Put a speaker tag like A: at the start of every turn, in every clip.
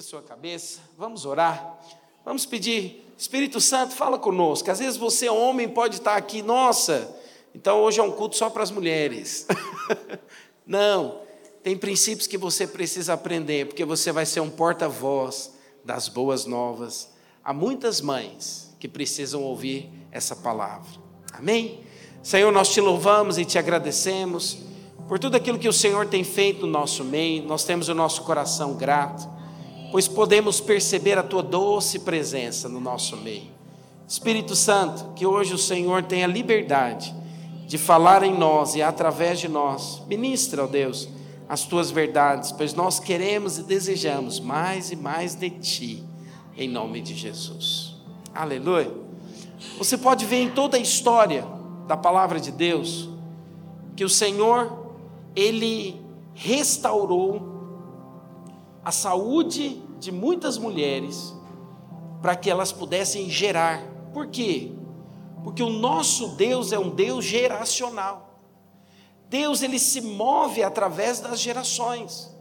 A: Curva sua cabeça, vamos orar. Vamos pedir, Espírito Santo, fala conosco. Às vezes você, homem, pode estar aqui, nossa, então hoje é um culto só para as mulheres. Não, tem princípios que você precisa aprender, porque você vai ser um porta-voz das boas novas. Há muitas mães que precisam ouvir essa palavra. Amém? Senhor, nós te louvamos e te agradecemos por tudo aquilo que o Senhor tem feito no nosso meio. Nós temos o nosso coração grato, pois podemos perceber a tua doce presença no nosso meio. Espírito Santo, que hoje o Senhor tenha liberdade de falar em nós e através de nós. Ministra, ó Deus, as tuas verdades, pois nós queremos e desejamos mais e mais de ti, em nome de Jesus. Aleluia. Você pode ver em toda a história da palavra de Deus que o Senhor, ele restaurou a saúde de muitas mulheres para que elas pudessem gerar. Por quê? Porque o nosso Deus é um Deus geracional. Deus ele se move através das gerações.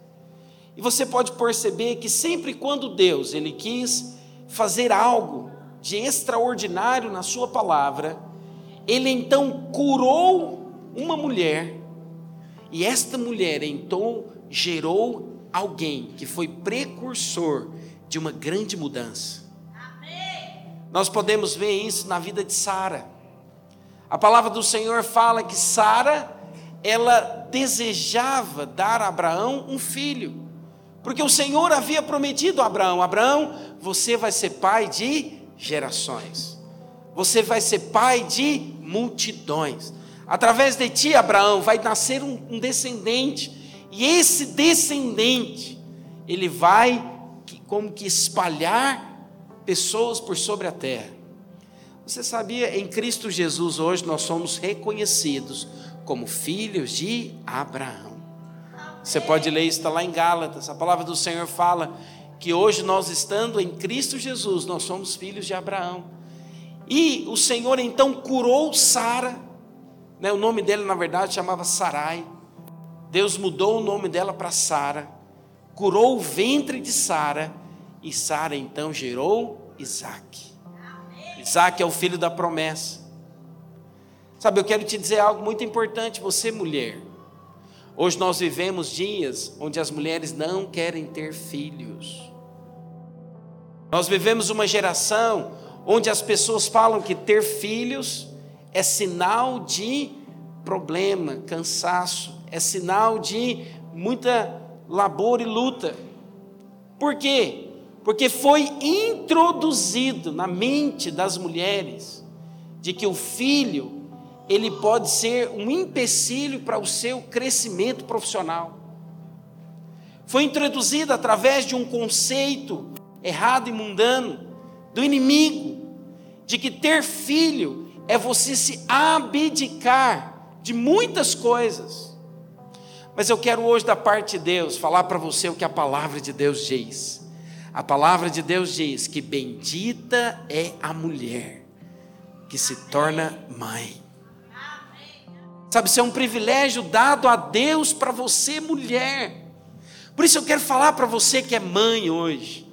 A: E você pode perceber que sempre quando Deus ele quis fazer algo de extraordinário na sua palavra, ele então curou uma mulher, e esta mulher então gerou alguém que foi precursor de uma grande mudança. Nós podemos ver isso na vida de Sara. A palavra do Senhor fala que Sara ela desejava dar a Abraão um filho, porque o Senhor havia prometido a Abraão: Abraão, você vai ser pai de gerações, você vai ser pai de multidões. Através de ti, Abraão, vai nascer um descendente, e esse descendente, ele vai como que espalhar pessoas por sobre a terra. Você sabia, em Cristo Jesus, hoje nós somos reconhecidos como filhos de Abraão. Você pode ler isso, está lá em Gálatas. A palavra do Senhor fala que hoje nós, estando em Cristo Jesus, nós somos filhos de Abraão. E o Senhor então curou Sara, né, o nome dela na verdade chamava Sarai. Deus mudou o nome dela para Sara, curou o ventre de Sara, e Sara então gerou Isaac. Isaac é o filho da promessa. Sabe, eu quero te dizer algo muito importante, você mulher. Hoje nós vivemos dias onde as mulheres não querem ter filhos. Nós vivemos uma geração onde as pessoas falam que ter filhos é sinal de problema, cansaço, é sinal de muita labor e luta. Por quê? Porque foi introduzido na mente das mulheres de que o filho ele pode ser um empecilho para o seu crescimento profissional. Foi introduzido através de um conceito errado e mundano do inimigo, de que ter filho é você se abdicar de muitas coisas. Mas eu quero hoje, da parte de Deus, falar para você o que a palavra de Deus diz. A palavra de Deus diz que bendita é a mulher que se torna mãe. Sabe, isso é um privilégio dado a Deus para você, mulher. Por isso eu quero falar para você que é mãe hoje.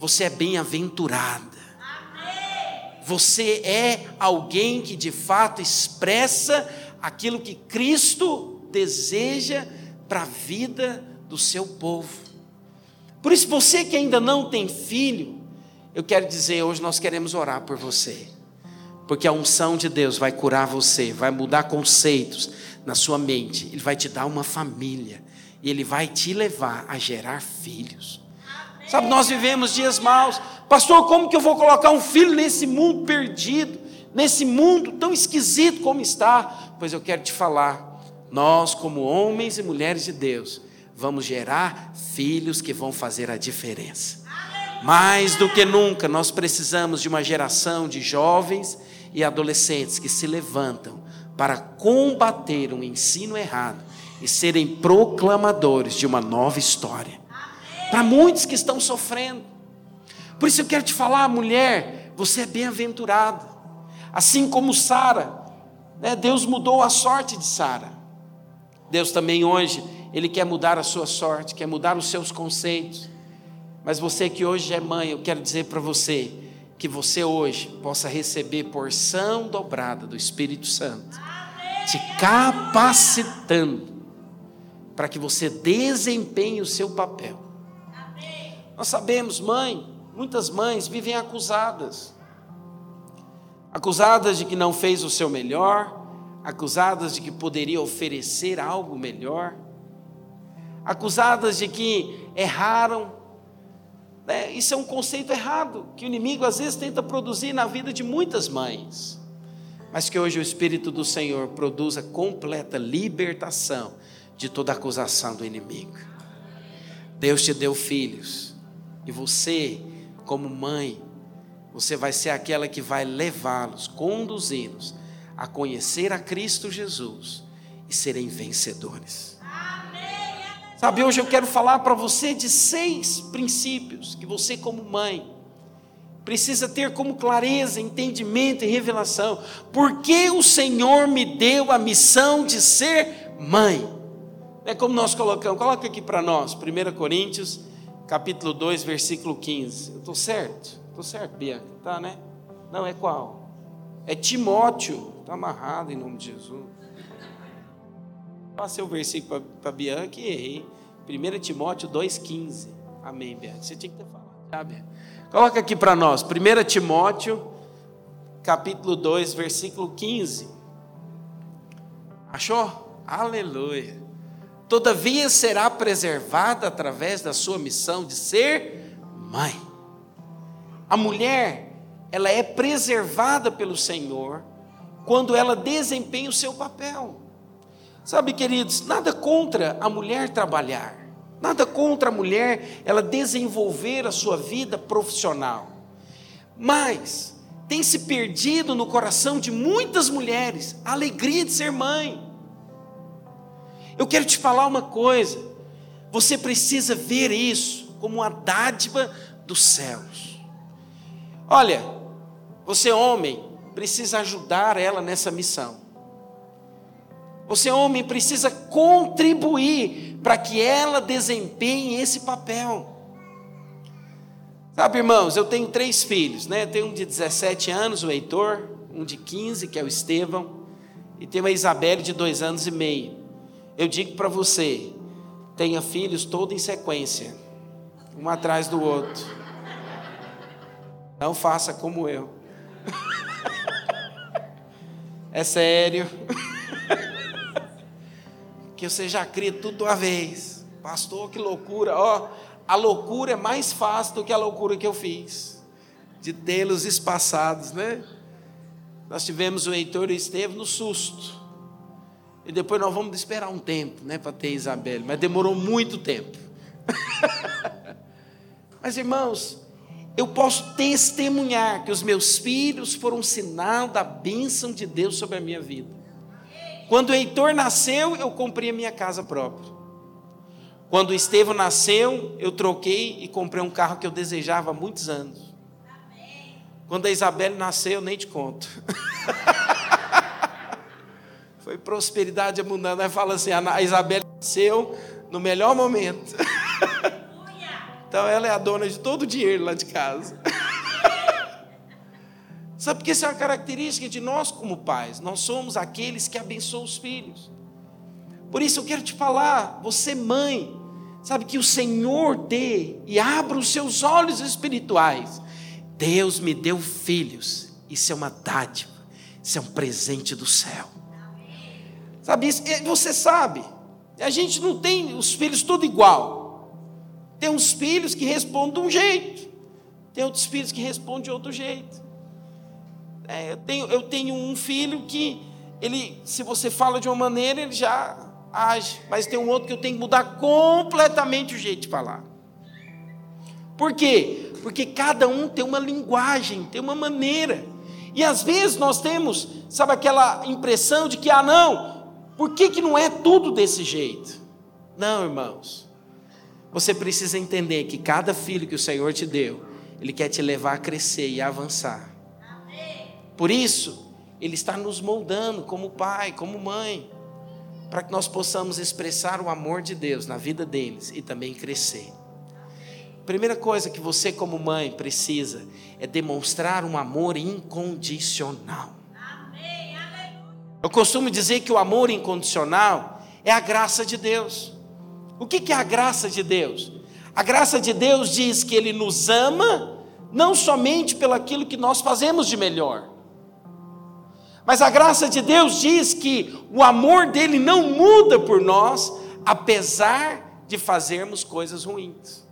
A: Você é bem-aventurada. Você é alguém que de fato expressa aquilo que Cristo deseja para a vida do seu povo. Por isso, você que ainda não tem filho, eu quero dizer, hoje nós queremos orar por você porque a unção de Deus vai curar você, vai mudar conceitos na sua mente, Ele vai te dar uma família, e Ele vai te levar a gerar filhos. Amém. Sabe, nós vivemos dias maus, pastor, como que eu vou colocar um filho nesse mundo perdido, nesse mundo tão esquisito como está? Pois eu quero te falar, nós, como homens e mulheres de Deus, vamos gerar filhos que vão fazer a diferença. Mais do que nunca, nós precisamos de uma geração de jovens e adolescentes que se levantam para combater um ensino errado e serem proclamadores de uma nova história. Para muitos que estão sofrendo. Por isso eu quero te falar, mulher, você é bem-aventurada. Assim como Sara, né, Deus mudou a sorte de Sara. Deus também hoje, Ele quer mudar a sua sorte, quer mudar os seus conceitos. Mas você que hoje é mãe, eu quero dizer para você que você hoje possa receber porção dobrada do Espírito Santo, te capacitando para que você desempenhe o seu papel. Nós sabemos, mãe, muitas mães vivem acusadas. Acusadas de que não fez o seu melhor, acusadas de que poderia oferecer algo melhor, acusadas de que erraram. É, isso é um conceito errado que o inimigo às vezes tenta produzir na vida de muitas mães, mas que hoje o Espírito do Senhor produza completa libertação de toda acusação do inimigo. Deus te deu filhos e você, como mãe, você vai ser aquela que vai levá-los, conduzi-los a conhecer a Cristo Jesus e serem vencedores. Sabe, hoje eu quero falar para você de seis princípios que você, como mãe, precisa ter como clareza, entendimento e revelação. Porque o Senhor me deu a missão de ser mãe. É como nós colocamos, coloca aqui para nós, 1 Coríntios, capítulo 2, versículo 15. Eu estou certo? Estou certo, Bianca? Tá, né? Não, é qual? É Timóteo, está amarrado em nome de Jesus. Passei o versículo para Bianca e errei. 1 Timóteo 2,15. Amém, Bianca. Você tinha que ter falado já, Bianca. Coloca aqui para nós, 1 Timóteo, capítulo 2, versículo 15. Achou? Aleluia. Todavia será preservada através da sua missão de ser mãe. A mulher, ela é preservada pelo Senhor quando ela desempenha o seu papel. Sabe, queridos, nada contra a mulher trabalhar, nada contra a mulher ela desenvolver a sua vida profissional. Mas tem se perdido no coração de muitas mulheres a alegria de ser mãe. Eu quero te falar uma coisa, você precisa ver isso como uma dádiva dos céus. Olha, você homem, precisa ajudar ela nessa missão. Você, homem, precisa contribuir para que ela desempenhe esse papel. Sabe, irmãos, eu tenho três filhos, né? Eu tenho um de 17 anos, o Heitor, um de 15, que é o Estevão, e tenho a Isabelle de dois anos e meio. Eu digo para você, tenha filhos todo em sequência, um atrás do outro. Não faça como eu. É sério. que você já cria tudo de uma vez. Pastor, que loucura. Ó, a loucura é mais fácil do que a loucura que eu fiz. De tê-los espaçados, né? Nós tivemos o Heitor e o Estevam no susto. E depois nós vamos esperar um tempo, né, para ter Isabel. Mas demorou muito tempo. Mas irmãos, eu posso testemunhar que os meus filhos foram um sinal da bênção de Deus sobre a minha vida. Quando o Heitor nasceu, eu comprei a minha casa própria. Quando o Estevão nasceu, eu troquei e comprei um carro que eu desejava há muitos anos. Quando a Isabelle nasceu, eu nem te conto. Foi prosperidade abundante. Aí fala assim: a Isabelle nasceu no melhor momento. Então ela é a dona de todo o dinheiro lá de casa. Sabe porque isso é uma característica de nós como pais. Nós somos aqueles que abençoam os filhos. Por isso eu quero te falar, você mãe, sabe que o Senhor dê e abra os seus olhos espirituais. Deus me deu filhos. Isso é uma dádiva. Isso é um presente do céu. Sabe isso? Você sabe. A gente não tem os filhos tudo igual. Tem uns filhos que respondem de um jeito, tem outros filhos que respondem de outro jeito. É, eu, tenho, eu tenho um filho que, ele, se você fala de uma maneira, ele já age, mas tem um outro que eu tenho que mudar completamente o jeito de falar. Por quê? Porque cada um tem uma linguagem, tem uma maneira. E às vezes nós temos, sabe, aquela impressão de que, ah, não, por que, que não é tudo desse jeito? Não, irmãos. Você precisa entender que cada filho que o Senhor te deu, Ele quer te levar a crescer e a avançar. Por isso, Ele está nos moldando como pai, como mãe, para que nós possamos expressar o amor de Deus na vida deles e também crescer. Primeira coisa que você, como mãe, precisa é demonstrar um amor incondicional. Eu costumo dizer que o amor incondicional é a graça de Deus. O que é a graça de Deus? A graça de Deus diz que Ele nos ama, não somente pelo aquilo que nós fazemos de melhor, mas a graça de Deus diz que o amor dele não muda por nós, apesar de fazermos coisas ruins.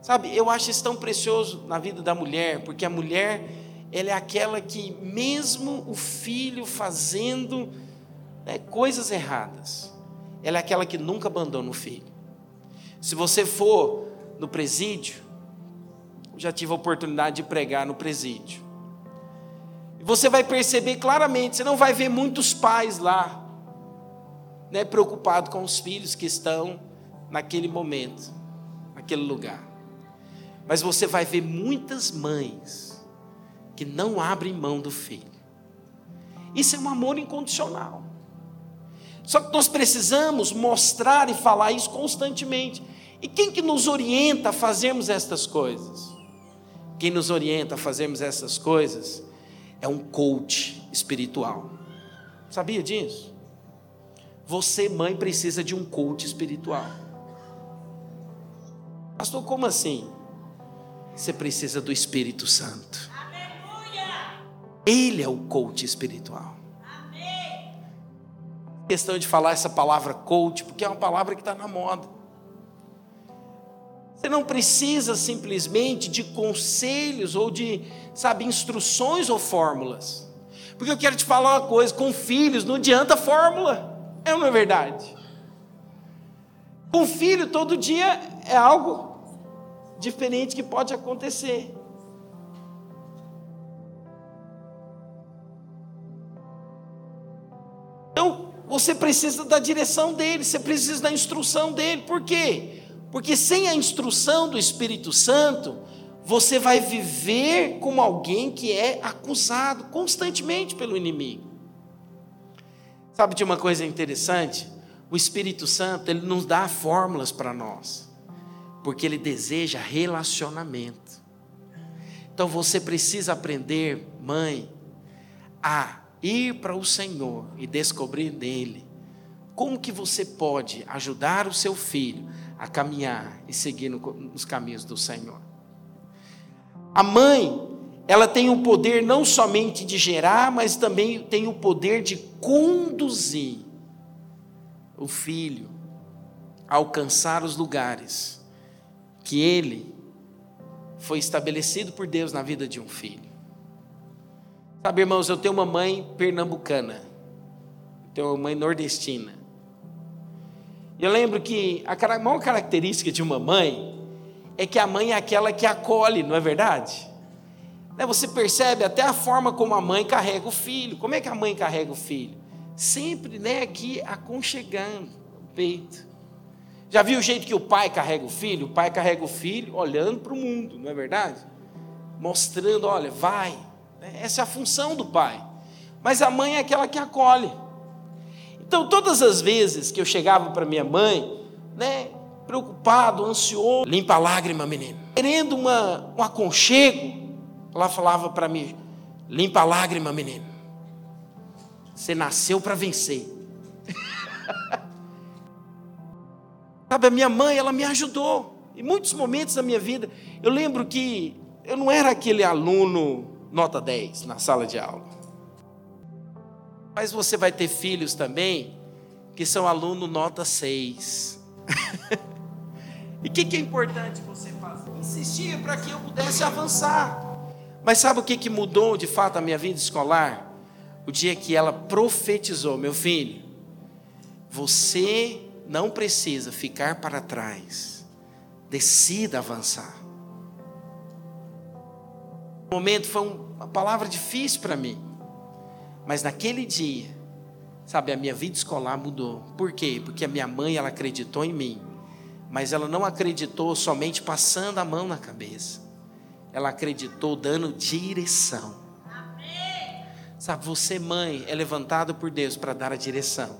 A: Sabe, eu acho isso tão precioso na vida da mulher, porque a mulher, ela é aquela que, mesmo o filho fazendo né, coisas erradas, ela é aquela que nunca abandona o filho. Se você for no presídio, já tive a oportunidade de pregar no presídio você vai perceber claramente, você não vai ver muitos pais lá, né, preocupados com os filhos que estão naquele momento, naquele lugar. Mas você vai ver muitas mães que não abrem mão do filho. Isso é um amor incondicional. Só que nós precisamos mostrar e falar isso constantemente. E quem que nos orienta a fazermos estas coisas? Quem nos orienta a fazermos essas coisas é um coach espiritual. Sabia disso? Você, mãe, precisa de um coach espiritual. Pastor, como assim? Você precisa do Espírito Santo. Ele é o coach espiritual. Questão de falar essa palavra coach, porque é uma palavra que está na moda. Você não precisa simplesmente de conselhos ou de, sabe, instruções ou fórmulas. Porque eu quero te falar uma coisa: com filhos não adianta fórmula, é uma verdade. Com filho, todo dia é algo diferente que pode acontecer. Você precisa da direção dele, você precisa da instrução dele. Por quê? Porque sem a instrução do Espírito Santo, você vai viver como alguém que é acusado constantemente pelo inimigo. Sabe de uma coisa interessante? O Espírito Santo, ele nos dá fórmulas para nós, porque ele deseja relacionamento. Então você precisa aprender, mãe, a ir para o Senhor e descobrir nele como que você pode ajudar o seu filho a caminhar e seguir nos caminhos do Senhor. A mãe, ela tem o poder não somente de gerar, mas também tem o poder de conduzir o filho a alcançar os lugares que ele foi estabelecido por Deus na vida de um filho. Sabe, irmãos, eu tenho uma mãe pernambucana, eu tenho uma mãe nordestina. Eu lembro que a maior característica de uma mãe é que a mãe é aquela que acolhe, não é verdade? Né, você percebe até a forma como a mãe carrega o filho. Como é que a mãe carrega o filho? Sempre né, aqui aconchegando o peito. Já viu o jeito que o pai carrega o filho? O pai carrega o filho olhando para o mundo, não é verdade? Mostrando, olha, vai. Né, essa é a função do pai. Mas a mãe é aquela que acolhe. Então, todas as vezes que eu chegava para minha mãe, né, preocupado, ansioso, limpa a lágrima, menino, querendo uma, um aconchego, ela falava para mim: limpa a lágrima, menino. Você nasceu para vencer. Sabe, a minha mãe, ela me ajudou. Em muitos momentos da minha vida, eu lembro que eu não era aquele aluno nota 10 na sala de aula. Mas você vai ter filhos também que são aluno nota 6. e o que, que, é importante você fazer? Insistir para que eu pudesse avançar. Mas sabe o que, que mudou de fato a minha vida escolar? O dia que ela profetizou, meu filho, você não precisa ficar para trás, decida avançar. Momento foi uma palavra difícil para mim. Mas naquele dia, sabe, a minha vida escolar mudou. Por quê? Porque a minha mãe, ela acreditou em mim. Mas ela não acreditou somente passando a mão na cabeça. Ela acreditou dando direção. Sabe, você, mãe, é levantado por Deus para dar a direção.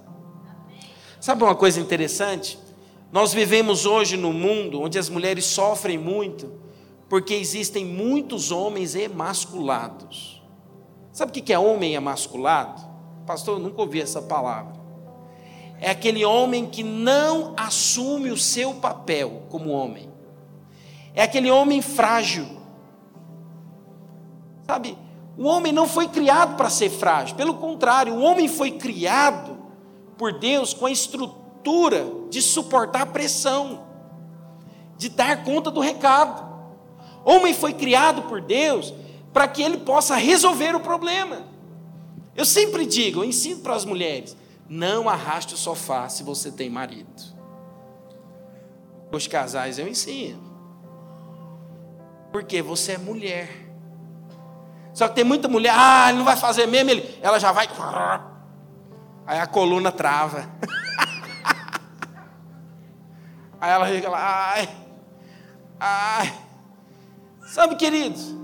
A: Sabe uma coisa interessante? Nós vivemos hoje num mundo onde as mulheres sofrem muito, porque existem muitos homens emasculados. Sabe o que é homem emasculado? Pastor, eu nunca ouvi essa palavra. É aquele homem que não assume o seu papel como homem. É aquele homem frágil. Sabe, o homem não foi criado para ser frágil, pelo contrário, o homem foi criado por Deus com a estrutura de suportar pressão, de dar conta do recado. Homem foi criado por Deus para que ele possa resolver o problema. Eu sempre digo, eu ensino para as mulheres: não arraste o sofá se você tem marido. Os casais eu ensino. Porque você é mulher. Só que tem muita mulher, ah, ele não vai fazer mesmo, ele, ela já vai. Aí a coluna trava. Aí ela fica lá, ai, ai. Sabe, queridos,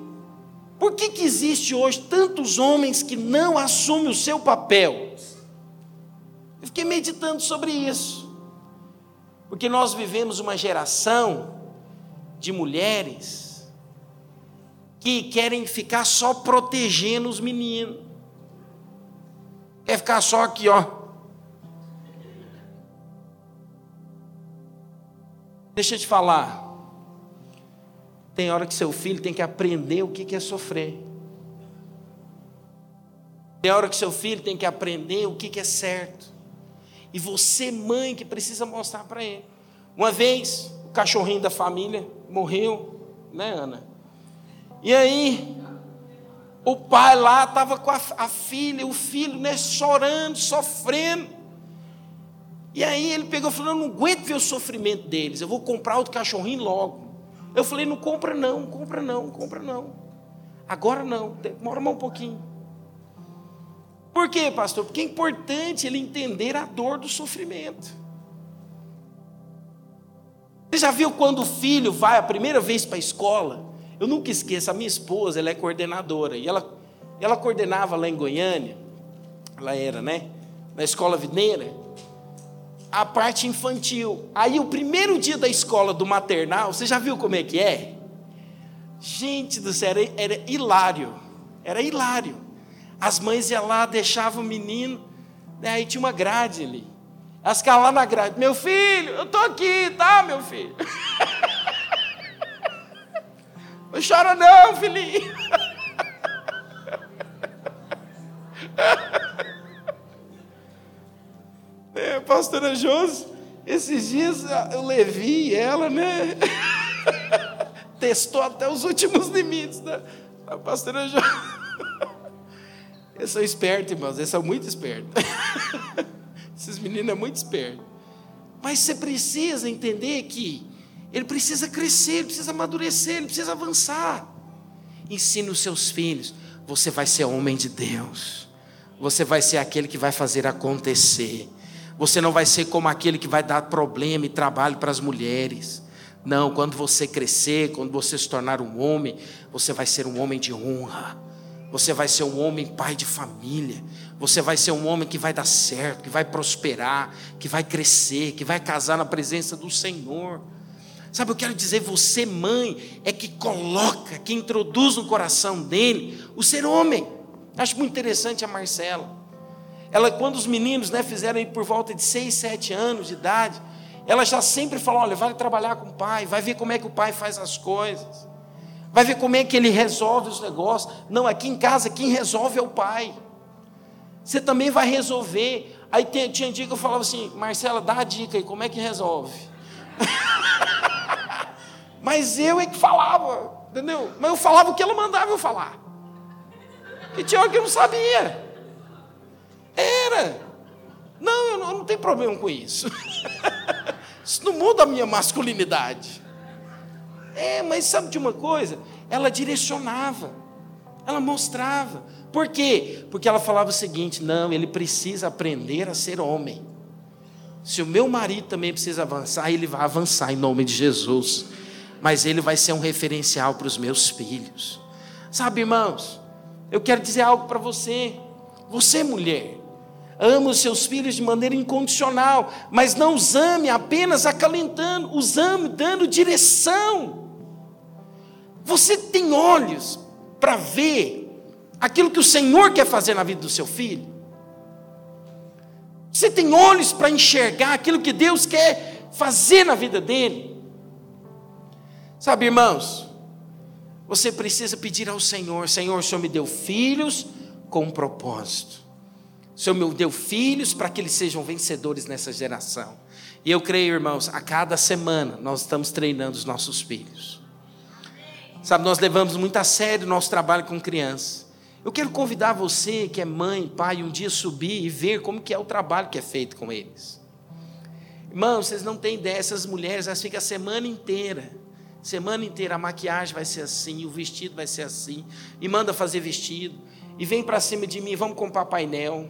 A: por que, que existe hoje tantos homens que não assumem o seu papel? Eu fiquei meditando sobre isso. Porque nós vivemos uma geração de mulheres que querem ficar só protegendo os meninos. Quer ficar só aqui, ó. Deixa eu te falar. Tem hora que seu filho tem que aprender o que é sofrer. Tem hora que seu filho tem que aprender o que é certo. E você, mãe, que precisa mostrar para ele. Uma vez, o cachorrinho da família morreu, né, Ana? E aí, o pai lá estava com a, a, filha, o filho, né, chorando, sofrendo. E aí ele pegou e falou: Eu não aguento ver o sofrimento deles, eu vou comprar outro cachorrinho logo. Eu falei: Não compra, não, compra, não, compra, não. Agora não, demora mais um pouquinho. Por quê, pastor? Porque é importante ele entender a dor do sofrimento. Você já viu quando o filho vai a primeira vez para a escola? Eu nunca esqueço, a minha esposa, ela é coordenadora, e ela, ela coordenava lá em Goiânia, ela era, né? Na escola videira, a parte infantil. Aí o primeiro dia da escola do maternal, você já viu como é que é? Gente do céu, era, era hilário, era hilário. As mães iam lá, deixavam o menino, né? aí tinha uma grade ali. Elas ficavam lá na grade, meu filho, eu estou aqui, tá, meu filho? Não chora não, filhinho. pastora Josi, esses dias eu levei ela, né? Testou até os últimos limites da, da pastora Josi. Eles são espertos, irmãos, eles são muito espertos. Esses meninos são muito espertos. Mas você precisa entender que ele precisa crescer, ele precisa amadurecer, ele precisa avançar. Ensine os seus filhos. Você vai ser homem de Deus. Você vai ser aquele que vai fazer acontecer. Você não vai ser como aquele que vai dar problema e trabalho para as mulheres. Não, quando você crescer, quando você se tornar um homem, você vai ser um homem de honra. Você vai ser um homem pai de família. Você vai ser um homem que vai dar certo, que vai prosperar, que vai crescer, que vai casar na presença do Senhor. Sabe, eu quero dizer, você, mãe, é que coloca, que introduz no coração dele o ser homem. Acho muito interessante a Marcela. Ela, quando os meninos né, fizeram aí por volta de 6, 7 anos de idade, ela já sempre falou: olha, vai trabalhar com o pai, vai ver como é que o pai faz as coisas, vai ver como é que ele resolve os negócios. Não, aqui em casa quem resolve é o pai. Você também vai resolver. Aí tinha dia que eu falava assim, Marcela, dá a dica aí, como é que resolve? Mas eu é que falava, entendeu? Mas eu falava o que ela mandava eu falar. E tinha hora que eu não sabia. Era. Não, eu não, eu não tenho problema com isso. isso não muda a minha masculinidade. É, mas sabe de uma coisa? Ela direcionava, ela mostrava. Por quê? Porque ela falava o seguinte: não, ele precisa aprender a ser homem. Se o meu marido também precisa avançar, ele vai avançar em nome de Jesus mas ele vai ser um referencial para os meus filhos. Sabe, irmãos, eu quero dizer algo para você. Você, mulher, Ame os seus filhos de maneira incondicional, mas não os ame apenas acalentando, os ame dando direção. Você tem olhos para ver aquilo que o Senhor quer fazer na vida do seu filho? Você tem olhos para enxergar aquilo que Deus quer fazer na vida dele? Sabe, irmãos, você precisa pedir ao Senhor: Senhor, o Senhor me deu filhos com um propósito. O Senhor me deu filhos para que eles sejam vencedores nessa geração. E eu creio, irmãos, a cada semana nós estamos treinando os nossos filhos. Sabe, nós levamos muito a sério o nosso trabalho com crianças. Eu quero convidar você que é mãe, pai, um dia subir e ver como que é o trabalho que é feito com eles. Irmãos, vocês não têm ideia, essas mulheres, elas ficam a semana inteira Semana inteira a maquiagem vai ser assim, o vestido vai ser assim, e manda fazer vestido, e vem para cima de mim, vamos comprar painel,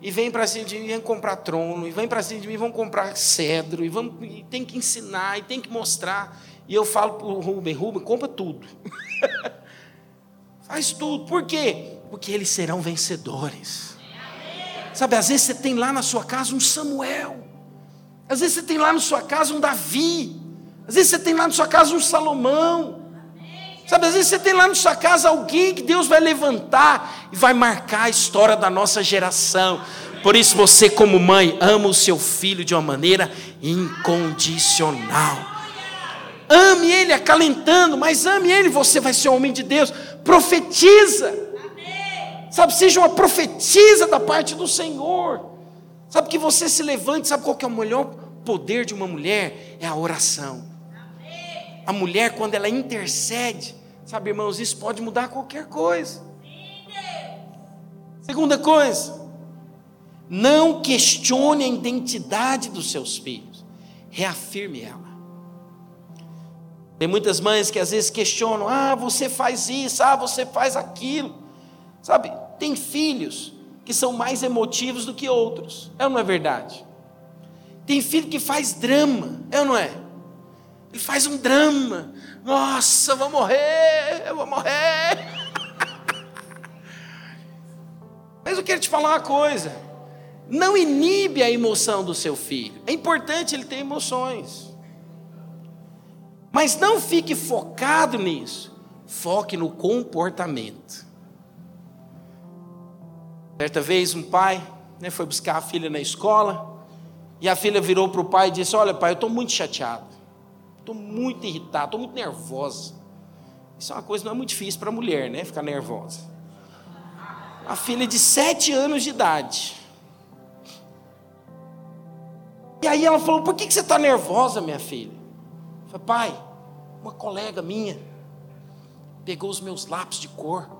A: e vem para cima de mim, vamos comprar trono, e vem para cima de mim, vamos comprar cedro, e, vamos, e tem que ensinar, e tem que mostrar. E eu falo para o Rubem, Rubem, compra tudo. Faz tudo. Por quê? Porque eles serão vencedores. Sabe, às vezes você tem lá na sua casa um Samuel. Às vezes você tem lá na sua casa um Davi. Às vezes você tem lá na sua casa um Salomão. Sabe, às vezes você tem lá na sua casa alguém que Deus vai levantar e vai marcar a história da nossa geração. Por isso você, como mãe, ama o seu filho de uma maneira incondicional. Ame ele acalentando, mas ame ele, você vai ser um homem de Deus. Profetiza. Sabe, seja uma profetisa da parte do Senhor. Sabe que você se levante, sabe qual que é o melhor poder de uma mulher? É a oração. A mulher, quando ela intercede, sabe, irmãos, isso pode mudar qualquer coisa. Segunda coisa, não questione a identidade dos seus filhos, reafirme ela. Tem muitas mães que às vezes questionam: ah, você faz isso, ah, você faz aquilo. Sabe, tem filhos que são mais emotivos do que outros, é ou não é verdade? Tem filho que faz drama, é ou não é? Ele faz um drama. Nossa, eu vou morrer, eu vou morrer. Mas eu quero te falar uma coisa. Não inibe a emoção do seu filho. É importante ele ter emoções. Mas não fique focado nisso. Foque no comportamento. Certa vez um pai né, foi buscar a filha na escola. E a filha virou para o pai e disse: Olha, pai, eu estou muito chateado. Estou muito irritado, estou muito nervosa. Isso é uma coisa não é muito difícil para a mulher, né? Ficar nervosa. A filha de sete anos de idade. E aí ela falou: Por que, que você está nervosa, minha filha? Eu falei, pai, uma colega minha pegou os meus lápis de cor.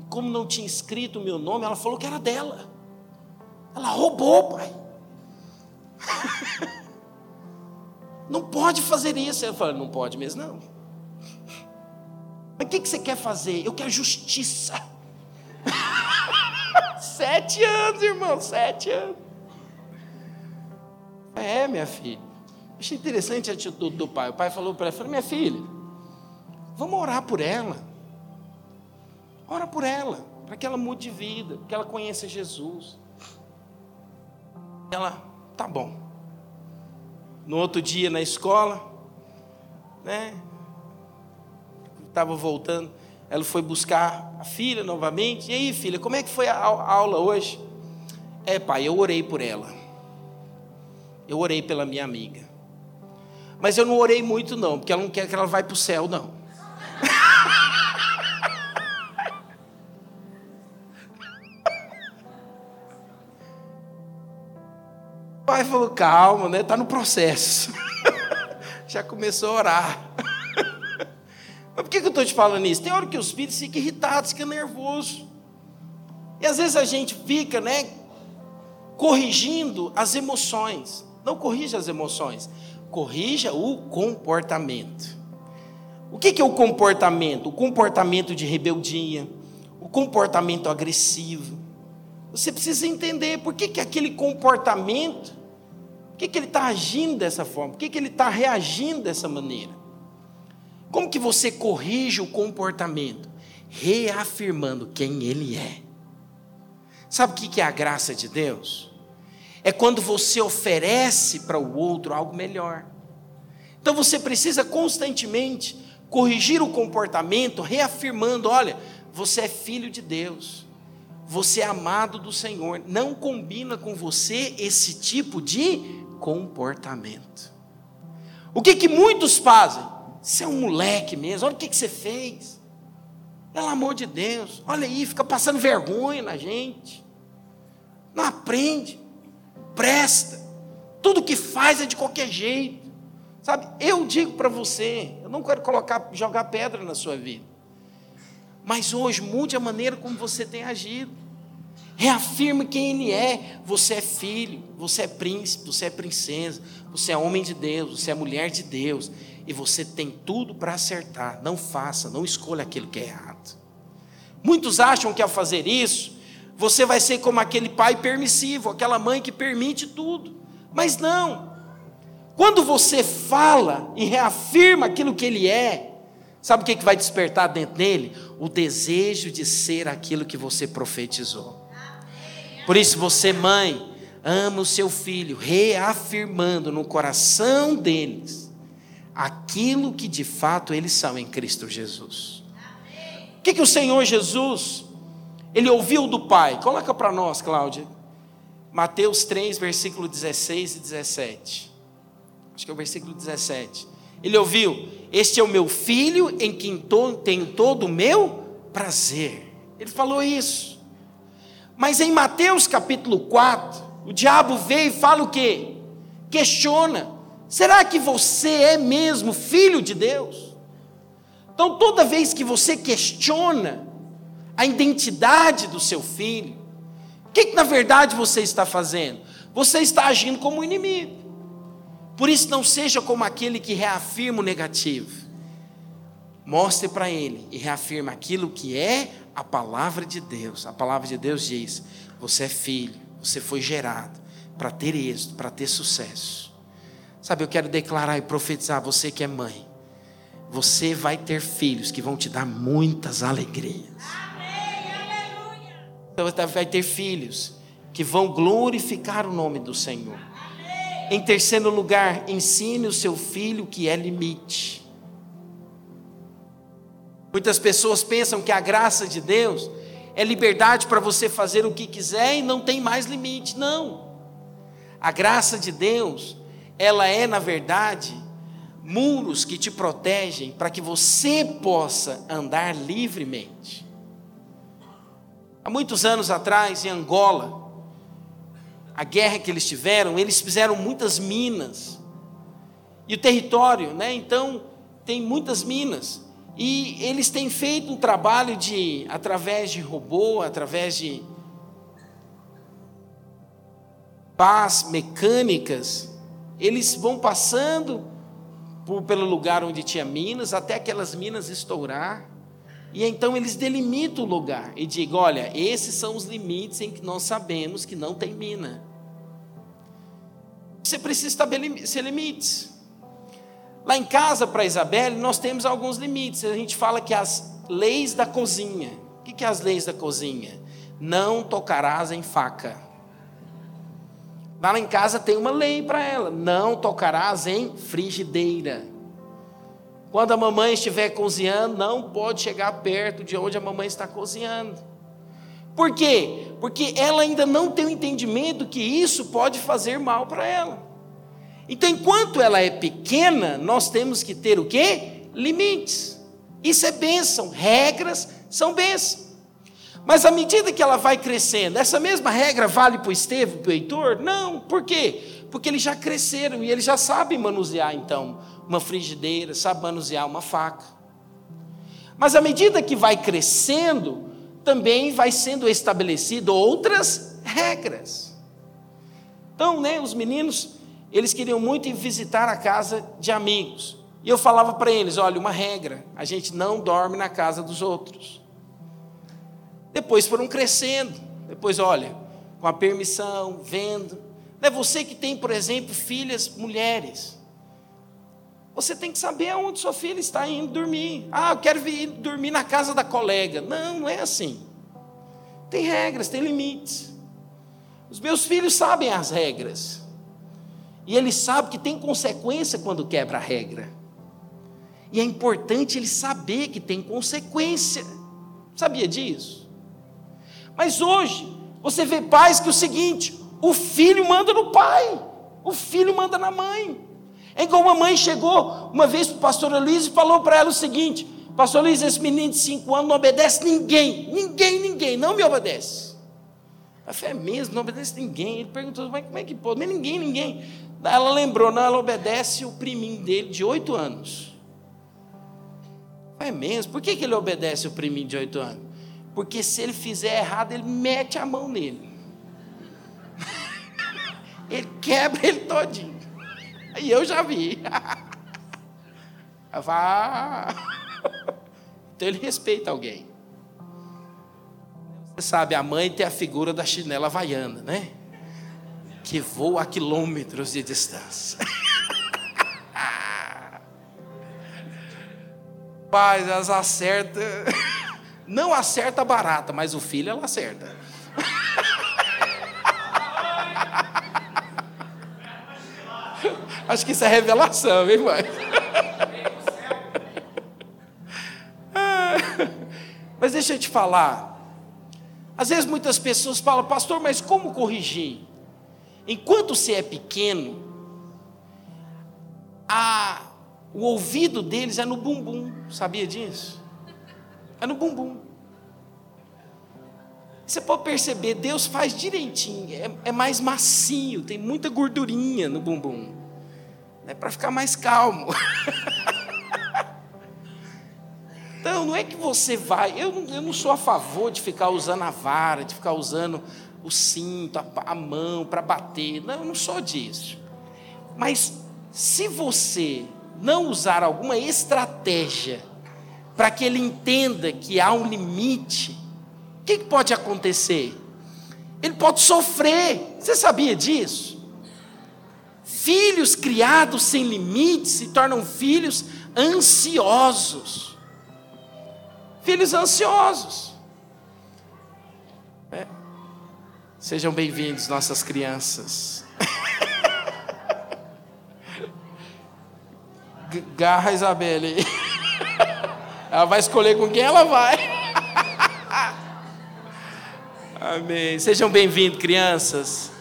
A: E como não tinha escrito o meu nome, ela falou que era dela. Ela roubou, pai. Não pode fazer isso. Eu falei, não pode mesmo, não. Mas o que, que você quer fazer? Eu quero justiça. sete anos, irmão, sete anos. É, minha filha. Achei interessante a atitude do pai. O pai falou para ela, falou, minha filha, vamos orar por ela. Ora por ela, para que ela mude de vida, que ela conheça Jesus. Ela, tá bom no outro dia na escola, né? Estava voltando, ela foi buscar a filha novamente. E aí, filha, como é que foi a aula hoje? É, pai, eu orei por ela. Eu orei pela minha amiga. Mas eu não orei muito, não, porque ela não quer que ela vá para o céu, não. Pai falou: calma, né? Está no processo. Já começou a orar. Mas por que, que eu estou te falando isso? Tem hora que os filhos ficam irritados, ficam nervosos. E às vezes a gente fica, né? Corrigindo as emoções. Não corrija as emoções, corrija o comportamento. O que, que é o comportamento? O comportamento de rebeldia, o comportamento agressivo. Você precisa entender por que, que aquele comportamento por que, que ele está agindo dessa forma? Por que, que ele está reagindo dessa maneira? Como que você corrige o comportamento? Reafirmando quem ele é. Sabe o que é a graça de Deus? É quando você oferece para o outro algo melhor. Então você precisa constantemente corrigir o comportamento, reafirmando: olha, você é filho de Deus, você é amado do Senhor. Não combina com você esse tipo de comportamento. O que, que muitos fazem? Você é um moleque mesmo, olha o que, que você fez. Pelo amor de Deus, olha aí, fica passando vergonha na gente. Não aprende, presta. Tudo que faz é de qualquer jeito. Sabe, eu digo para você, eu não quero colocar, jogar pedra na sua vida. Mas hoje mude a maneira como você tem agido. Reafirme quem Ele é. Você é filho, você é príncipe, você é princesa, você é homem de Deus, você é mulher de Deus. E você tem tudo para acertar. Não faça, não escolha aquilo que é errado. Muitos acham que ao fazer isso, você vai ser como aquele pai permissivo, aquela mãe que permite tudo. Mas não. Quando você fala e reafirma aquilo que ele é, sabe o que vai despertar dentro dele? O desejo de ser aquilo que você profetizou. Por isso, você, mãe, ama o seu filho, reafirmando no coração deles aquilo que de fato eles são em Cristo Jesus. O que, que o Senhor Jesus, ele ouviu do Pai? Coloca para nós, Cláudia. Mateus 3, versículo 16 e 17 acho que é o versículo 17. Ele ouviu: Este é o meu filho em quem tenho todo o meu prazer. Ele falou isso. Mas em Mateus capítulo 4, o diabo veio e fala o quê? Questiona: será que você é mesmo filho de Deus? Então, toda vez que você questiona a identidade do seu filho, o que, que na verdade você está fazendo? Você está agindo como inimigo. Por isso, não seja como aquele que reafirma o negativo. Mostre para ele e reafirma aquilo que é a palavra de Deus. A palavra de Deus diz: você é filho, você foi gerado para ter êxito, para ter sucesso. Sabe, eu quero declarar e profetizar você que é mãe. Você vai ter filhos que vão te dar muitas alegrias. Amém, Você vai ter filhos que vão glorificar o nome do Senhor. Em terceiro lugar, ensine o seu filho que é limite. Muitas pessoas pensam que a graça de Deus é liberdade para você fazer o que quiser e não tem mais limite. Não. A graça de Deus, ela é, na verdade, muros que te protegem para que você possa andar livremente. Há muitos anos atrás, em Angola, a guerra que eles tiveram, eles fizeram muitas minas. E o território, né? Então, tem muitas minas. E eles têm feito um trabalho de, através de robô, através de pás mecânicas, eles vão passando por, pelo lugar onde tinha minas, até aquelas minas estourar. E então eles delimitam o lugar e digam: olha, esses são os limites em que nós sabemos que não tem mina. Você precisa estabelecer limites. Lá em casa, para Isabelle, nós temos alguns limites. A gente fala que as leis da cozinha. O que é as leis da cozinha? Não tocarás em faca. Lá em casa tem uma lei para ela: não tocarás em frigideira. Quando a mamãe estiver cozinhando, não pode chegar perto de onde a mamãe está cozinhando. Por quê? Porque ela ainda não tem o entendimento que isso pode fazer mal para ela. Então, enquanto ela é pequena, nós temos que ter o quê? Limites. Isso é bênção, regras são bênção. Mas à medida que ela vai crescendo, essa mesma regra vale para o Estevão, para o Heitor? Não, por quê? Porque eles já cresceram e eles já sabem manusear então uma frigideira, sabem manusear uma faca. Mas à medida que vai crescendo, também vai sendo estabelecido outras regras. Então, né, os meninos, eles queriam muito ir visitar a casa de amigos. E eu falava para eles: olha, uma regra, a gente não dorme na casa dos outros. Depois foram crescendo. Depois, olha, com a permissão, vendo. É você que tem, por exemplo, filhas mulheres. Você tem que saber aonde sua filha está indo dormir. Ah, eu quero vir dormir na casa da colega. Não, não é assim. Tem regras, tem limites. Os meus filhos sabem as regras. E eles sabem que tem consequência quando quebra a regra. E é importante ele saber que tem consequência. Sabia disso? Mas hoje, você vê pais que é o seguinte: o filho manda no pai, o filho manda na mãe. É igual uma mãe chegou uma vez para o pastor Luiz e falou para ela o seguinte: Pastor Luiz, esse menino de cinco anos não obedece ninguém, ninguém, ninguém, não me obedece. Eu falei, é mesmo, não obedece ninguém. Ele perguntou, mas como é que pode? Mas ninguém, ninguém. Ela lembrou, não, ela obedece o priminho dele de oito anos. É mesmo? Por que, que ele obedece o priminho de oito anos? Porque se ele fizer errado, ele mete a mão nele. ele quebra ele todinho. E eu já vi. Vá. Então ele respeita alguém. Você sabe, a mãe tem a figura da chinela havaiana, né? Que voa a quilômetros de distância. Paz, elas acertam. Não acerta barata, mas o filho ela acerta. Acho que isso é revelação, hein, mãe? Mas deixa eu te falar. Às vezes muitas pessoas falam, pastor, mas como corrigir? Enquanto você é pequeno, a, o ouvido deles é no bumbum, sabia disso? É no bumbum. Você pode perceber, Deus faz direitinho, é, é mais macio, tem muita gordurinha no bumbum, é para ficar mais calmo. Então, não é que você vai. Eu, eu não sou a favor de ficar usando a vara, de ficar usando o cinto, a, a mão para bater. Não, eu não sou disso. Mas se você não usar alguma estratégia para que ele entenda que há um limite, o que, que pode acontecer? Ele pode sofrer. Você sabia disso? Filhos criados sem limites se tornam filhos ansiosos filhos ansiosos. É. Sejam bem-vindos, nossas crianças. Garra a Isabelle. Ela vai escolher com quem ela vai. Amém. Sejam bem-vindos, crianças.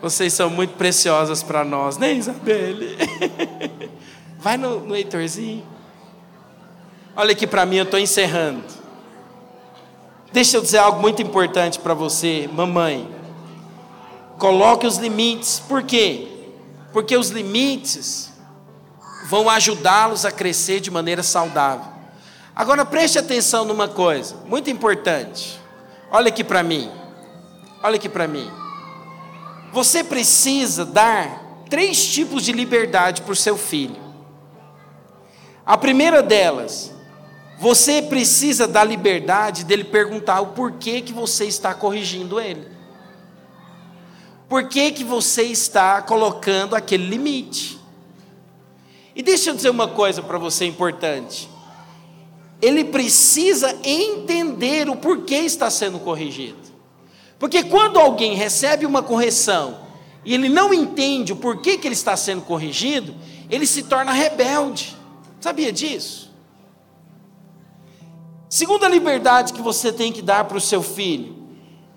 A: Vocês são muito preciosas para nós, né, Isabelle? Vai no, no Heitorzinho. Olha aqui para mim, eu estou encerrando. Deixa eu dizer algo muito importante para você, mamãe. Coloque os limites, por quê? Porque os limites vão ajudá-los a crescer de maneira saudável. Agora preste atenção numa coisa, muito importante. Olha aqui para mim. Olha aqui para mim. Você precisa dar três tipos de liberdade para o seu filho. A primeira delas você precisa da liberdade dele perguntar o porquê que você está corrigindo ele. Por que, que você está colocando aquele limite? E deixa eu dizer uma coisa para você importante. Ele precisa entender o porquê está sendo corrigido. Porque quando alguém recebe uma correção e ele não entende o porquê que ele está sendo corrigido, ele se torna rebelde. Sabia disso? Segunda liberdade que você tem que dar para o seu filho: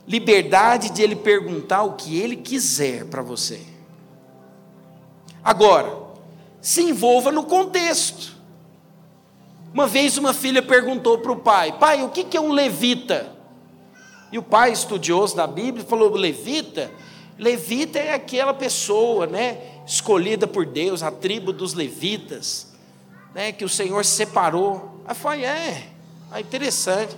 A: liberdade de ele perguntar o que ele quiser para você. Agora, se envolva no contexto. Uma vez uma filha perguntou para o pai: Pai, o que é um levita? E o pai, estudioso da Bíblia, falou: Levita? Levita é aquela pessoa, né, escolhida por Deus, a tribo dos levitas, né, que o Senhor separou. Aí foi, é. Ah, interessante.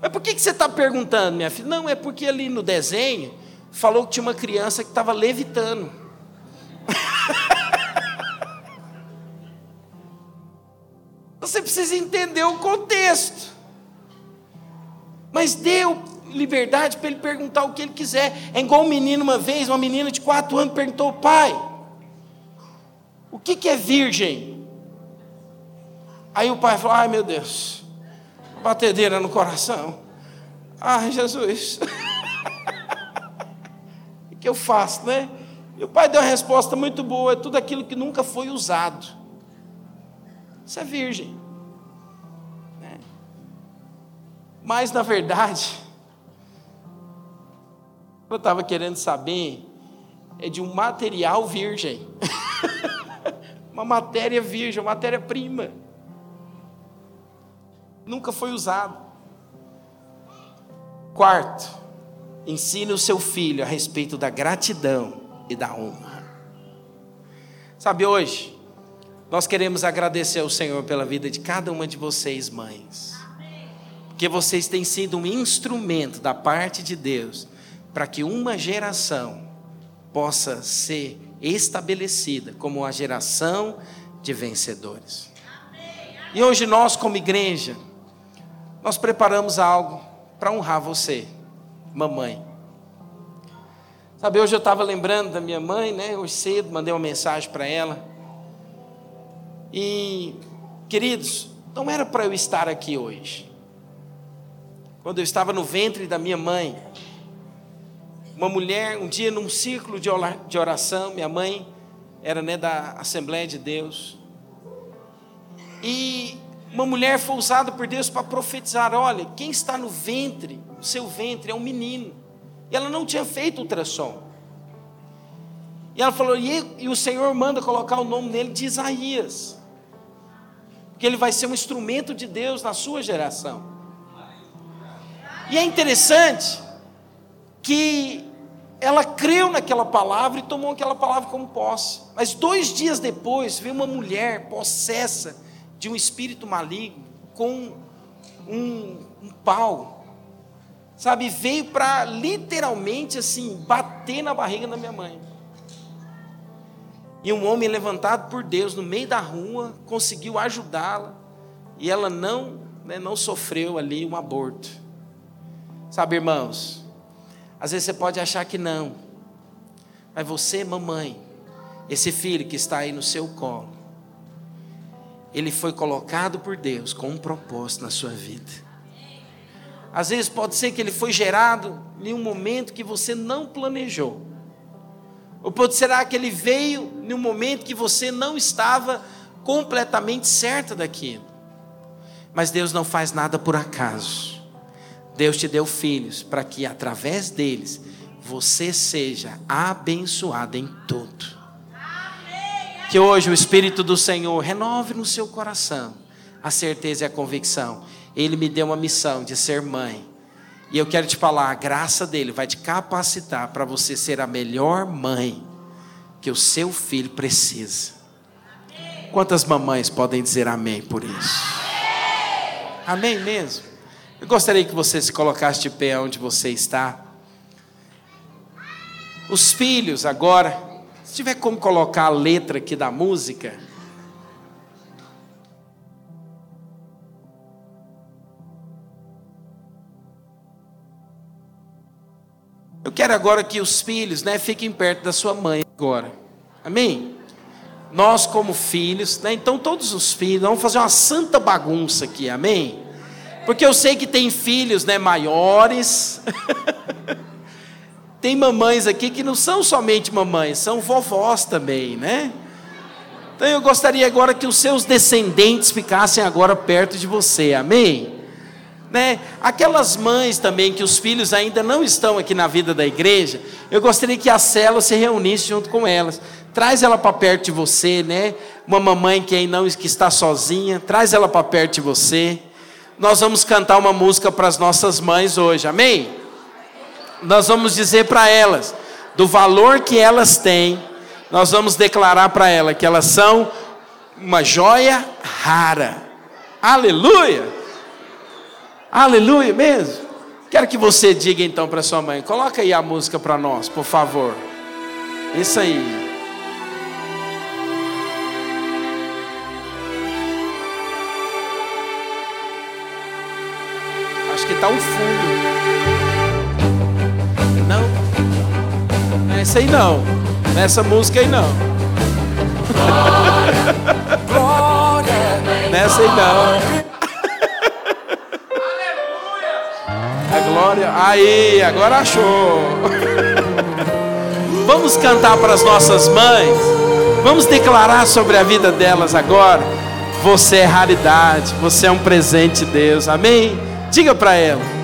A: Mas por que, que você está perguntando, minha filha? Não, é porque ali no desenho falou que tinha uma criança que estava levitando. Você precisa entender o contexto. Mas deu liberdade para ele perguntar o que ele quiser. É igual um menino uma vez, uma menina de quatro anos perguntou, pai, o que, que é virgem? Aí o pai falou, ai meu Deus, batedeira no coração. Ah, Jesus. o que eu faço, né? E o pai deu uma resposta muito boa: é tudo aquilo que nunca foi usado. Isso é virgem. Né? Mas, na verdade, eu estava querendo saber é de um material virgem. uma matéria virgem, uma matéria-prima. Nunca foi usado. Quarto, ensine o seu filho a respeito da gratidão e da honra. Sabe, hoje, nós queremos agradecer ao Senhor pela vida de cada uma de vocês, mães. Porque vocês têm sido um instrumento da parte de Deus para que uma geração possa ser estabelecida como uma geração de vencedores. E hoje nós, como igreja, nós preparamos algo para honrar você, mamãe. Sabe, hoje eu estava lembrando da minha mãe, né? Hoje cedo mandei uma mensagem para ela. E, queridos, não era para eu estar aqui hoje. Quando eu estava no ventre da minha mãe, uma mulher, um dia num círculo de oração, minha mãe era né, da Assembleia de Deus, e uma mulher foi usada por Deus para profetizar: olha, quem está no ventre, o seu ventre é um menino. E ela não tinha feito ultrassom. E ela falou: e, e o Senhor manda colocar o nome dele de Isaías, porque ele vai ser um instrumento de Deus na sua geração. E é interessante que ela creu naquela palavra e tomou aquela palavra como posse. Mas dois dias depois, veio uma mulher possessa de um espírito maligno com um, um pau, sabe? Veio para literalmente assim bater na barriga da minha mãe. E um homem levantado por Deus no meio da rua conseguiu ajudá-la e ela não, né, não sofreu ali um aborto. Sabe, irmãos? Às vezes você pode achar que não, mas você, mamãe, esse filho que está aí no seu colo, ele foi colocado por Deus com um propósito na sua vida. Às vezes pode ser que ele foi gerado em um momento que você não planejou. Ou pode ser que ele veio em um momento que você não estava completamente certa daquilo. Mas Deus não faz nada por acaso. Deus te deu filhos para que através deles você seja abençoado em tudo. Que hoje o Espírito do Senhor renove no seu coração a certeza e a convicção. Ele me deu uma missão de ser mãe. E eu quero te falar, a graça dele vai te capacitar para você ser a melhor mãe que o seu filho precisa. Quantas mamães podem dizer amém por isso? Amém mesmo? Eu gostaria que você se colocasse de pé onde você está. Os filhos agora se tiver como colocar a letra aqui da música. Eu quero agora que os filhos, né, fiquem perto da sua mãe agora. Amém? Nós como filhos, né, então todos os filhos, vamos fazer uma santa bagunça aqui, amém? Porque eu sei que tem filhos, né, maiores. Tem mamães aqui que não são somente mamães, são vovós também, né? Então eu gostaria agora que os seus descendentes ficassem agora perto de você, amém? Né? Aquelas mães também que os filhos ainda não estão aqui na vida da igreja, eu gostaria que a célula se reunisse junto com elas. Traz ela para perto de você, né? Uma mamãe que ainda não que está sozinha, traz ela para perto de você. Nós vamos cantar uma música para as nossas mães hoje, amém? Nós vamos dizer para elas do valor que elas têm, nós vamos declarar para elas que elas são uma joia rara. Aleluia! Aleluia mesmo. Quero que você diga então para sua mãe, coloca aí a música para nós, por favor. Isso aí. Acho que está o fundo. Nessa aí não. Nessa música aí não. Nessa aí não. A glória glória. Aí, agora achou. Vamos cantar para as nossas mães. Vamos declarar sobre a vida delas agora. Você é raridade, você é um presente de Deus. Amém? Diga para ela.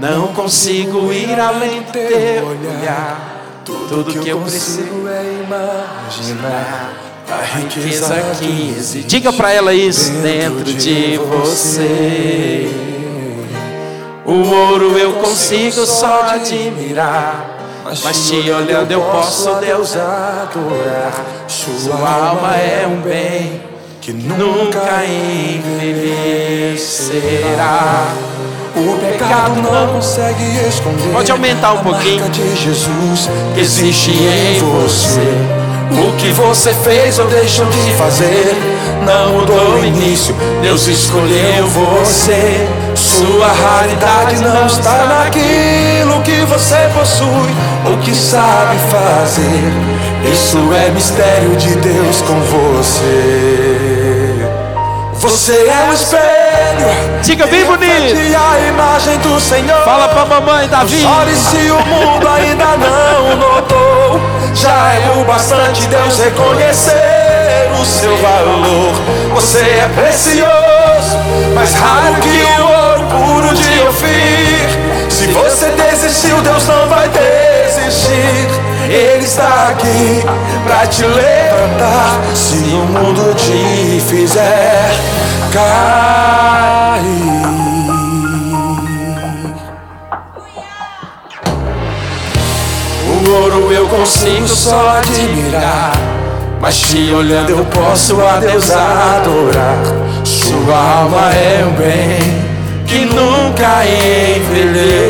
A: Não consigo ir além do teu olhar. Tudo que eu preciso é imaginar a riqueza que existe. Diga para ela isso dentro de você. O ouro eu consigo só admirar. Mas te olhando eu posso, Deus, adorar. Sua alma é um bem que nunca envelhecerá. O pecado não consegue esconder. Pode aumentar um pouquinho. de Jesus que existe em você. O que você fez ou deixou de fazer não mudou o início. Deus escolheu você. Sua raridade não está naquilo que você possui ou que sabe fazer. Isso é mistério de Deus com você. Você é um espelho. Diga bem bonito. a imagem do Senhor. Fala pra mamãe, Davi. Olhe se o mundo ainda não notou. Já é o bastante Deus reconhecer o seu valor. Você é precioso, mais raro que o ouro puro de Ofir. Se você desistiu, Deus não vai desistir. Ele está aqui para te levantar. Se o mundo te fizer cair. O ouro eu consigo só admirar. Mas te olhando eu posso a Deus adorar. Sua alma é um bem que nunca envelhecerá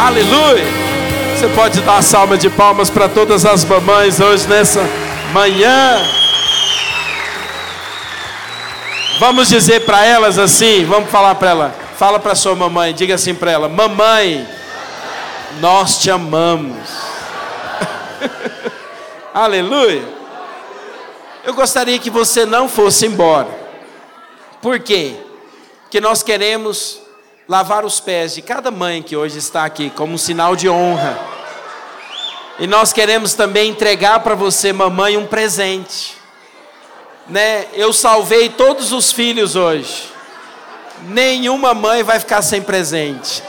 A: Aleluia. Você pode dar uma salva de palmas para todas as mamães hoje nessa manhã. Vamos dizer para elas assim, vamos falar para ela. Fala para sua mamãe, diga assim para ela: Mamãe, nós te amamos. Aleluia. Eu gostaria que você não fosse embora. Por quê? Porque nós queremos lavar os pés de cada mãe que hoje está aqui, como um sinal de honra. E nós queremos também entregar para você, mamãe, um presente. Né? Eu salvei todos os filhos hoje. Nenhuma mãe vai ficar sem presente.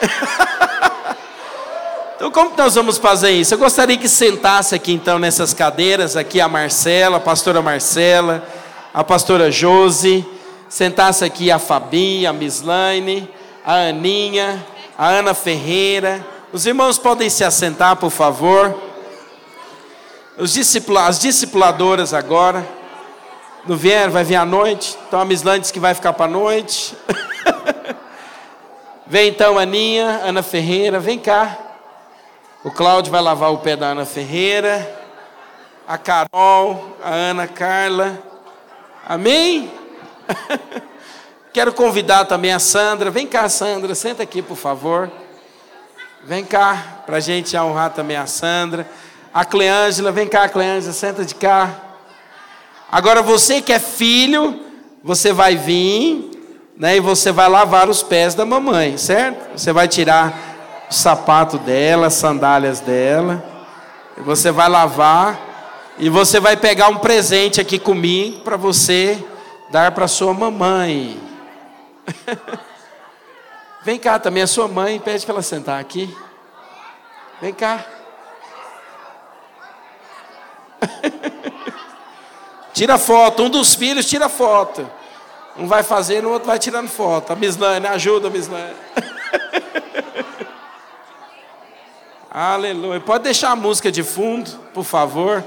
A: então, como que nós vamos fazer isso? Eu gostaria que sentasse aqui então nessas cadeiras, aqui a Marcela, a pastora Marcela, a pastora Josi, sentasse aqui a Fabi, a Mislaine a Aninha, a Ana Ferreira. Os irmãos podem se assentar, por favor. Os discipula as discipuladoras agora. Não vieram, vai vir à noite. Então a disse que vai ficar para a noite. vem então Aninha, Ana Ferreira, vem cá. O Cláudio vai lavar o pé da Ana Ferreira. A Carol, a Ana Carla. Amém? Quero convidar também a Sandra. Vem cá, Sandra, senta aqui, por favor. Vem cá, para a gente honrar também a Sandra. A Cleângela, vem cá, Cleângela, senta de cá. Agora você que é filho, você vai vir, né, e você vai lavar os pés da mamãe, certo? Você vai tirar o sapato dela, as sandálias dela. E você vai lavar e você vai pegar um presente aqui comigo para você dar para sua mamãe. Vem cá também, a sua mãe, pede para ela sentar aqui. Vem cá. tira foto, um dos filhos tira foto. Um vai fazendo, o outro vai tirando foto. A Mislane, ajuda a Mislane. Aleluia. Pode deixar a música de fundo, por favor.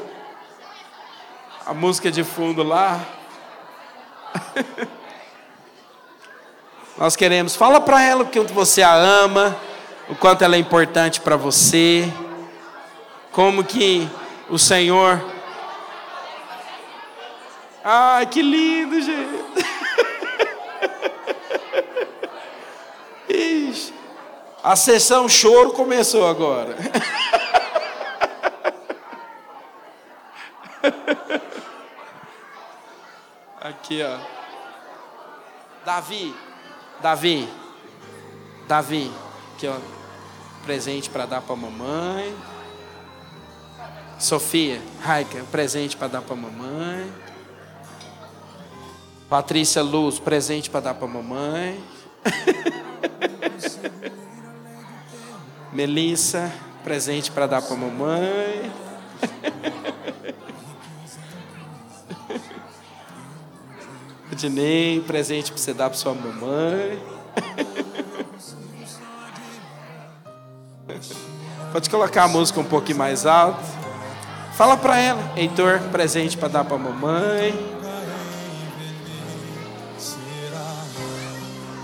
A: A música de fundo lá. Nós queremos. Fala para ela o quanto você a ama, o quanto ela é importante para você, como que o Senhor. Ai, que lindo, gente. Ixi, a sessão choro começou agora. Aqui, ó. Davi, Davi, Davi, aqui presente para dar para mamãe. Sofia, Raika, presente para dar para mamãe. Patrícia Luz, presente para dar para mamãe. Melissa, presente para dar para mamãe. Dinei, presente para você dar para sua mamãe. Pode colocar a música um pouquinho mais alto. Fala para ela, Heitor, presente para dar para mamãe.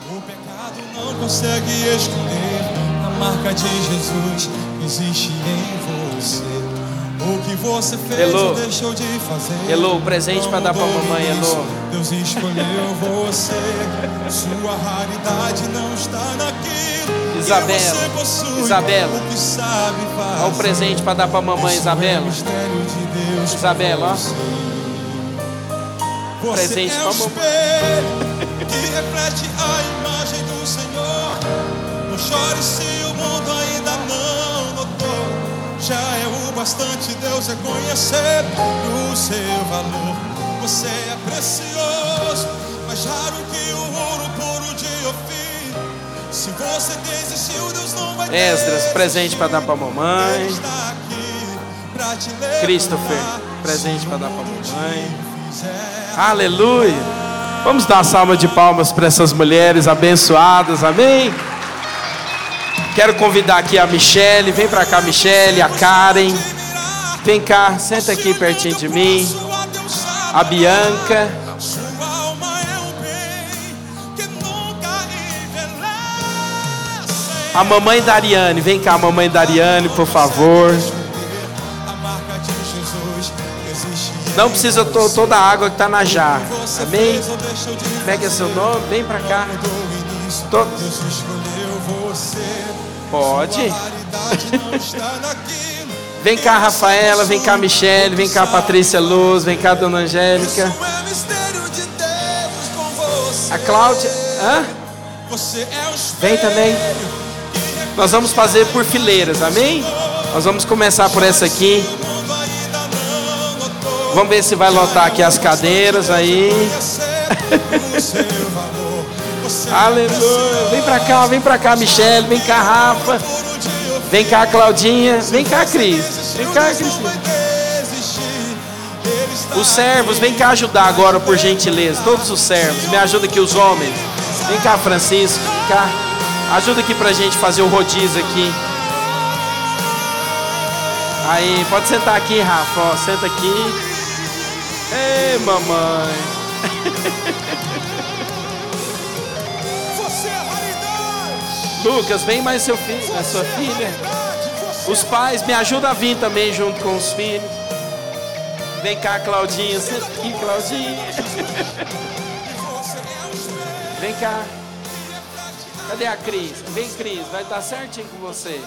B: O pecado não consegue esconder a marca de Jesus existe em você. O que você fez
A: Elô.
B: ou deixou de fazer.
A: Elô, presente pra dar pra
B: Não
A: mamãe, Elô.
B: Deus escolheu você. Sua raridade não está naquilo.
A: Isabela, Isabela.
B: O.
A: Olha o presente para dar para mamãe,
B: Isso
A: Isabela.
B: É
A: Isabela, ó.
B: Você
A: Presente
B: é
A: pra
B: o
A: mamãe.
B: que reflete a imagem do Senhor. Não chore se o mundo ainda bastante Deus reconhecer o seu valor. Você é precioso, mais raro que o ouro puro de Ofir. Se você desistiu, Deus não vai
A: Esdras, presente para dar para
B: Ele
A: mamãe.
B: pra.
A: Christopher, presente para dar para mamãe.
B: Fizer
A: Aleluia. Vamos dar salva de palmas para essas mulheres abençoadas, amém? Quero convidar aqui a Michele, vem para cá, Michele, a Karen. Vem cá, senta aqui pertinho de mim. A Bianca, a mamãe Dariane, vem cá, mamãe Dariane, por favor. Não precisa to- toda a água que está na jarra, amém? Pega seu nome, vem para cá.
B: Do início,
A: To-
B: Deus escolheu você.
A: Pode? Vem cá, Rafaela, vem cá, Michele, vem cá, Patrícia Luz, vem cá, Dona Angélica.
B: É.
A: A Cláudia, hã?
B: É
A: Vem também. Nós vamos fazer por fileiras, amém? Nós vamos começar por essa aqui. Vamos ver se vai lotar aqui as cadeiras aí. Aleluia. Vem pra cá, vem pra cá, Michele, vem cá, Rafa. Vem cá, Claudinha. Vem cá, Cris. Vem cá, Cristina. Os servos, vem cá ajudar agora, por gentileza. Todos os servos, me ajuda aqui, os homens. Vem cá, Francisco, vem cá. Ajuda aqui pra gente fazer o rodízio aqui. Aí, pode sentar aqui, Rafa. Ó, senta aqui. Ei, mamãe. Lucas, vem mais seu filho, a sua filha. Os pais, me ajudam a vir também junto com os filhos. Vem cá, Claudinha. Aqui, Claudinha. Vem cá. Cadê a Cris? Vem, Cris. Vai estar certinho com você.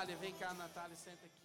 A: Natália, vem cá, Natália. Senta aqui.